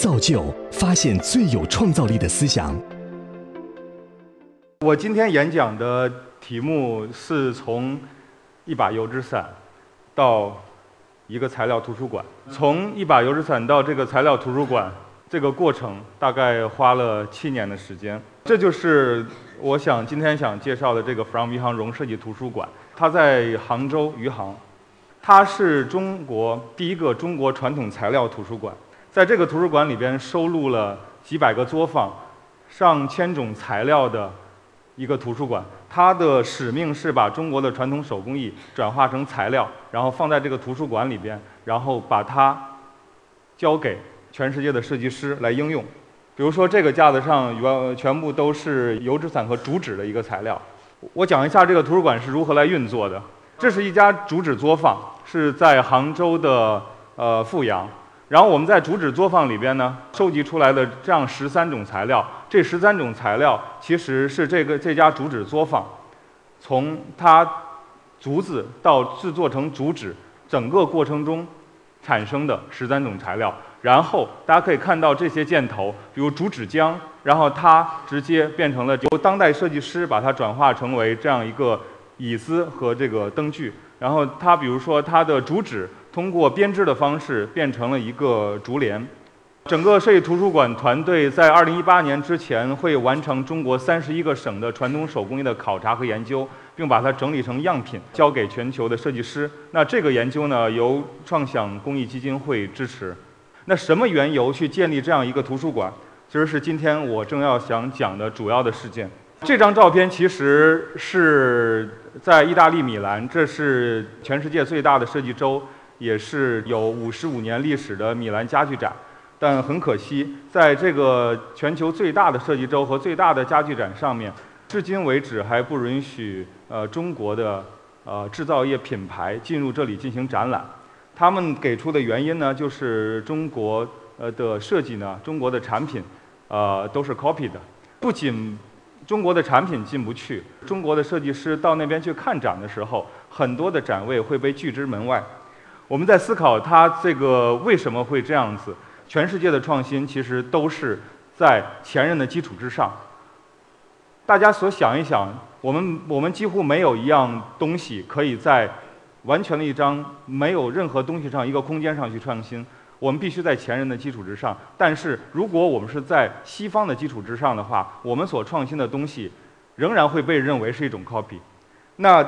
造就发现最有创造力的思想。我今天演讲的题目是从一把油纸伞到一个材料图书馆。从一把油纸伞到这个材料图书馆，这个过程大概花了七年的时间。这就是我想今天想介绍的这个 From 余杭荣设计图书馆。它在杭州余杭，它是中国第一个中国传统材料图书馆。在这个图书馆里边收录了几百个作坊、上千种材料的。一个图书馆，它的使命是把中国的传统手工艺转化成材料，然后放在这个图书馆里边，然后把它交给全世界的设计师来应用。比如说，这个架子上原全部都是油纸伞和竹纸的一个材料。我讲一下这个图书馆是如何来运作的。这是一家竹纸作坊，是在杭州的呃富阳。然后我们在竹纸作坊里边呢，收集出来的这样十三种材料。这十三种材料其实是这个这家竹纸作坊，从它竹子到制作成竹纸整个过程中产生的十三种材料。然后大家可以看到这些箭头，比如竹纸浆，然后它直接变成了由当代设计师把它转化成为这样一个椅子和这个灯具。然后它比如说它的竹纸。通过编织的方式变成了一个竹帘。整个设计图书馆团队在2018年之前会完成中国31个省的传统手工艺的考察和研究，并把它整理成样品交给全球的设计师。那这个研究呢，由创想公益基金会支持。那什么缘由去建立这样一个图书馆？其实是今天我正要想讲的主要的事件。这张照片其实是在意大利米兰，这是全世界最大的设计周。也是有五十五年历史的米兰家具展，但很可惜，在这个全球最大的设计周和最大的家具展上面，至今为止还不允许呃中国的呃制造业品牌进入这里进行展览。他们给出的原因呢，就是中国呃的设计呢，中国的产品呃都是 copy 的。不仅中国的产品进不去，中国的设计师到那边去看展的时候，很多的展位会被拒之门外。我们在思考它这个为什么会这样子？全世界的创新其实都是在前人的基础之上。大家所想一想，我们我们几乎没有一样东西可以在完全的一张没有任何东西上一个空间上去创新。我们必须在前人的基础之上。但是如果我们是在西方的基础之上的话，我们所创新的东西仍然会被认为是一种 copy。那。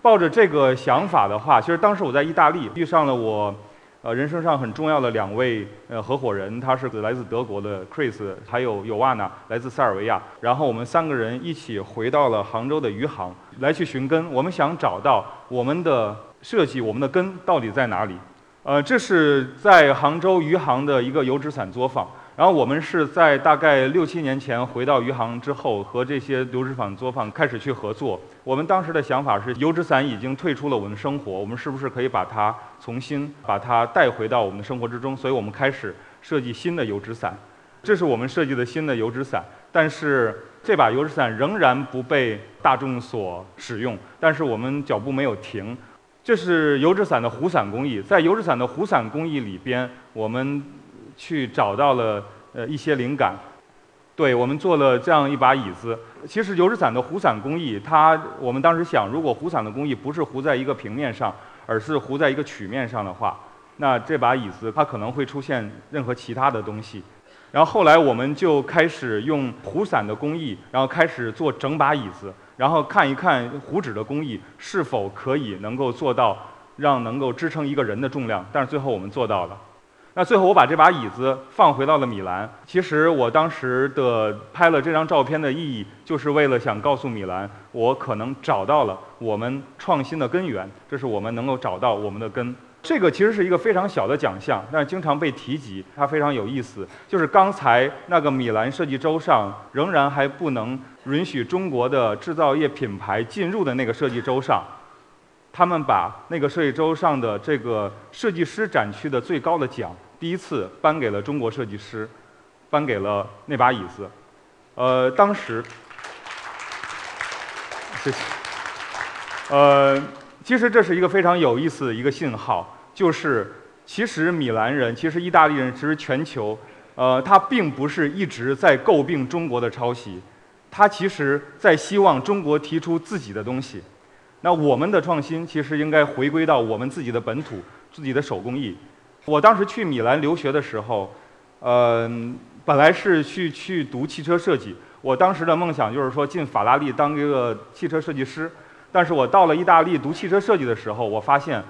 抱着这个想法的话，其实当时我在意大利遇上了我，呃，人生上很重要的两位呃合伙人，他是来自德国的 Chris，还有尤瓦娜来自塞尔维亚。然后我们三个人一起回到了杭州的余杭，来去寻根。我们想找到我们的设计，我们的根到底在哪里？呃，这是在杭州余杭的一个油纸伞作坊。然后我们是在大概六七年前回到余杭之后，和这些油纸坊作坊开始去合作。我们当时的想法是，油纸伞已经退出了我们的生活，我们是不是可以把它重新把它带回到我们的生活之中？所以我们开始设计新的油纸伞。这是我们设计的新的油纸伞，但是这把油纸伞仍然不被大众所使用。但是我们脚步没有停。这是油纸伞的弧伞工艺，在油纸伞的弧伞工艺里边，我们。去找到了呃一些灵感，对我们做了这样一把椅子。其实油纸伞的弧伞工艺，它我们当时想，如果弧伞的工艺不是糊在一个平面上，而是糊在一个曲面上的话，那这把椅子它可能会出现任何其他的东西。然后后来我们就开始用弧伞的工艺，然后开始做整把椅子，然后看一看糊纸的工艺是否可以能够做到让能够支撑一个人的重量。但是最后我们做到了。那最后我把这把椅子放回到了米兰。其实我当时的拍了这张照片的意义，就是为了想告诉米兰，我可能找到了我们创新的根源。这是我们能够找到我们的根。这个其实是一个非常小的奖项，但是经常被提及，它非常有意思。就是刚才那个米兰设计周上，仍然还不能允许中国的制造业品牌进入的那个设计周上。他们把那个设计周上的这个设计师展区的最高的奖。第一次颁给了中国设计师，颁给了那把椅子。呃，当时，谢谢。呃，其实这是一个非常有意思的一个信号，就是其实米兰人，其实意大利人，其实全球呃，他并不是一直在诟病中国的抄袭，他其实在希望中国提出自己的东西。那我们的创新其实应该回归到我们自己的本土、自己的手工艺。我当时去米兰留学的时候，呃，本来是去去读汽车设计，我当时的梦想就是说进法拉利当一个汽车设计师。但是我到了意大利读汽车设计的时候，我发现。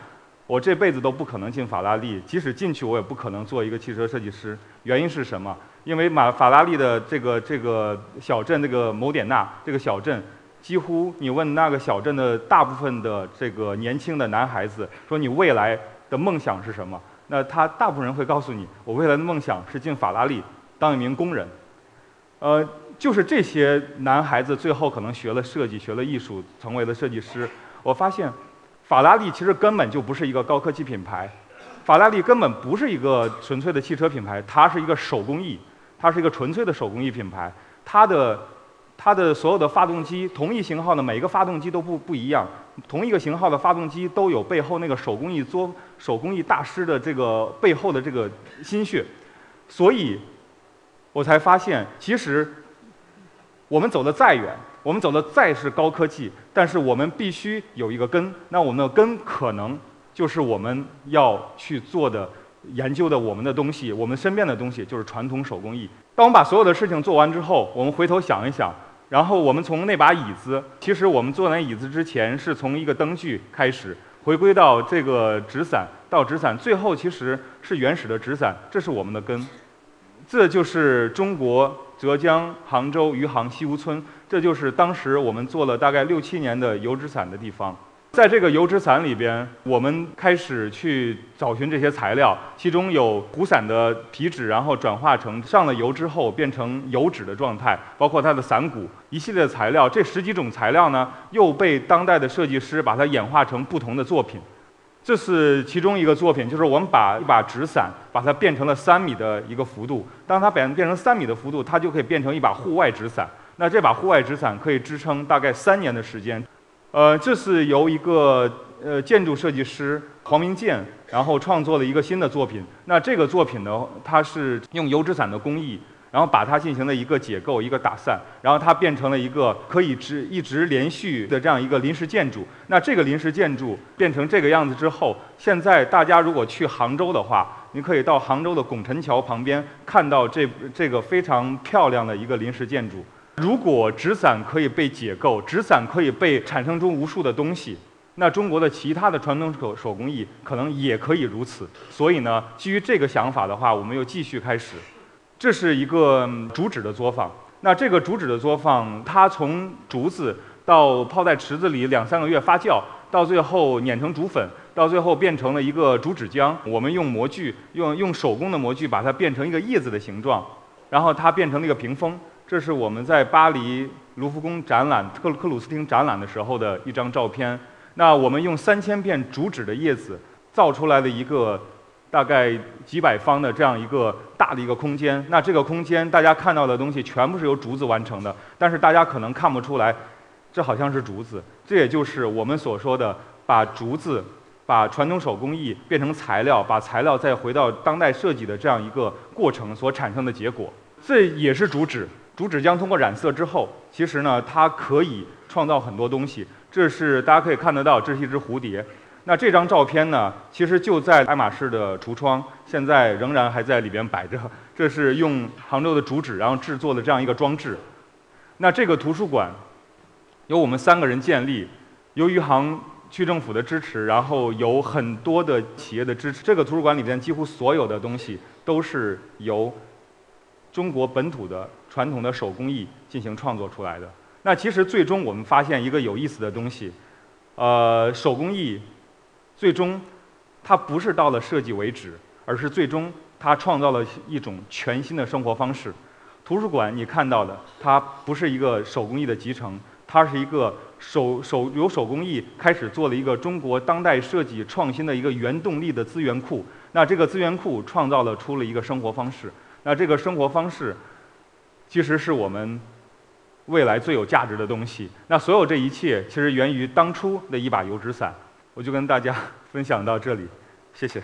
我这辈子都不可能进法拉利，即使进去，我也不可能做一个汽车设计师。原因是什么？因为马法拉利的这个这个小镇，这个某典纳这个小镇，几乎你问那个小镇的大部分的这个年轻的男孩子，说你未来的梦想是什么？那他大部分人会告诉你，我未来的梦想是进法拉利当一名工人。呃，就是这些男孩子最后可能学了设计，学了艺术，成为了设计师。我发现。法拉利其实根本就不是一个高科技品牌，法拉利根本不是一个纯粹的汽车品牌，它是一个手工艺，它是一个纯粹的手工艺品牌。它的它的所有的发动机，同一型号的每一个发动机都不不一样，同一个型号的发动机都有背后那个手工艺做手工艺大师的这个背后的这个心血，所以，我才发现其实我们走得再远。我们走的再是高科技，但是我们必须有一个根。那我们的根可能就是我们要去做的、研究的我们的东西，我们身边的东西就是传统手工艺。当我们把所有的事情做完之后，我们回头想一想，然后我们从那把椅子，其实我们坐那椅子之前是从一个灯具开始，回归到这个纸伞，到纸伞，最后其实是原始的纸伞，这是我们的根。这就是中国浙江杭州余杭西湖村。这就是当时我们做了大概六七年的油纸伞的地方，在这个油纸伞里边，我们开始去找寻这些材料，其中有湖伞的皮纸，然后转化成上了油之后变成油纸的状态，包括它的伞骨一系列的材料。这十几种材料呢，又被当代的设计师把它演化成不同的作品。这是其中一个作品，就是我们把一把纸伞，把它变成了三米的一个幅度。当它变变成三米的幅度，它就可以变成一把户外纸伞。那这把户外纸伞可以支撑大概三年的时间，呃，这是由一个呃建筑设计师黄明建，然后创作了一个新的作品。那这个作品呢，它是用油纸伞的工艺，然后把它进行了一个解构、一个打散，然后它变成了一个可以直一直连续的这样一个临时建筑。那这个临时建筑变成这个样子之后，现在大家如果去杭州的话，你可以到杭州的拱辰桥旁边看到这这个非常漂亮的一个临时建筑。如果纸伞可以被解构，纸伞可以被产生出无数的东西，那中国的其他的传统手手工艺可能也可以如此。所以呢，基于这个想法的话，我们又继续开始。这是一个竹纸的作坊。那这个竹纸的作坊，它从竹子到泡在池子里两三个月发酵，到最后碾成竹粉，到最后变成了一个竹纸浆。我们用模具，用用手工的模具把它变成一个叶子的形状，然后它变成了一个屏风。这是我们在巴黎卢浮宫展览、克克鲁斯汀展览的时候的一张照片。那我们用三千片竹纸的叶子造出来的一个大概几百方的这样一个大的一个空间。那这个空间大家看到的东西全部是由竹子完成的，但是大家可能看不出来，这好像是竹子。这也就是我们所说的把竹子、把传统手工艺变成材料，把材料再回到当代设计的这样一个过程所产生的结果。这也是竹纸。竹纸浆通过染色之后，其实呢，它可以创造很多东西。这是大家可以看得到，这是一只蝴蝶。那这张照片呢，其实就在爱马仕的橱窗，现在仍然还在里边摆着。这是用杭州的竹纸，然后制作的这样一个装置。那这个图书馆由我们三个人建立，由余杭区政府的支持，然后有很多的企业的支持。这个图书馆里边几乎所有的东西都是由中国本土的。传统的手工艺进行创作出来的。那其实最终我们发现一个有意思的东西，呃，手工艺最终它不是到了设计为止，而是最终它创造了一种全新的生活方式。图书馆你看到的，它不是一个手工艺的集成，它是一个手手由手工艺开始做了一个中国当代设计创新的一个原动力的资源库。那这个资源库创造了出了一个生活方式。那这个生活方式。其实是我们未来最有价值的东西。那所有这一切，其实源于当初的一把油纸伞。我就跟大家分享到这里，谢谢。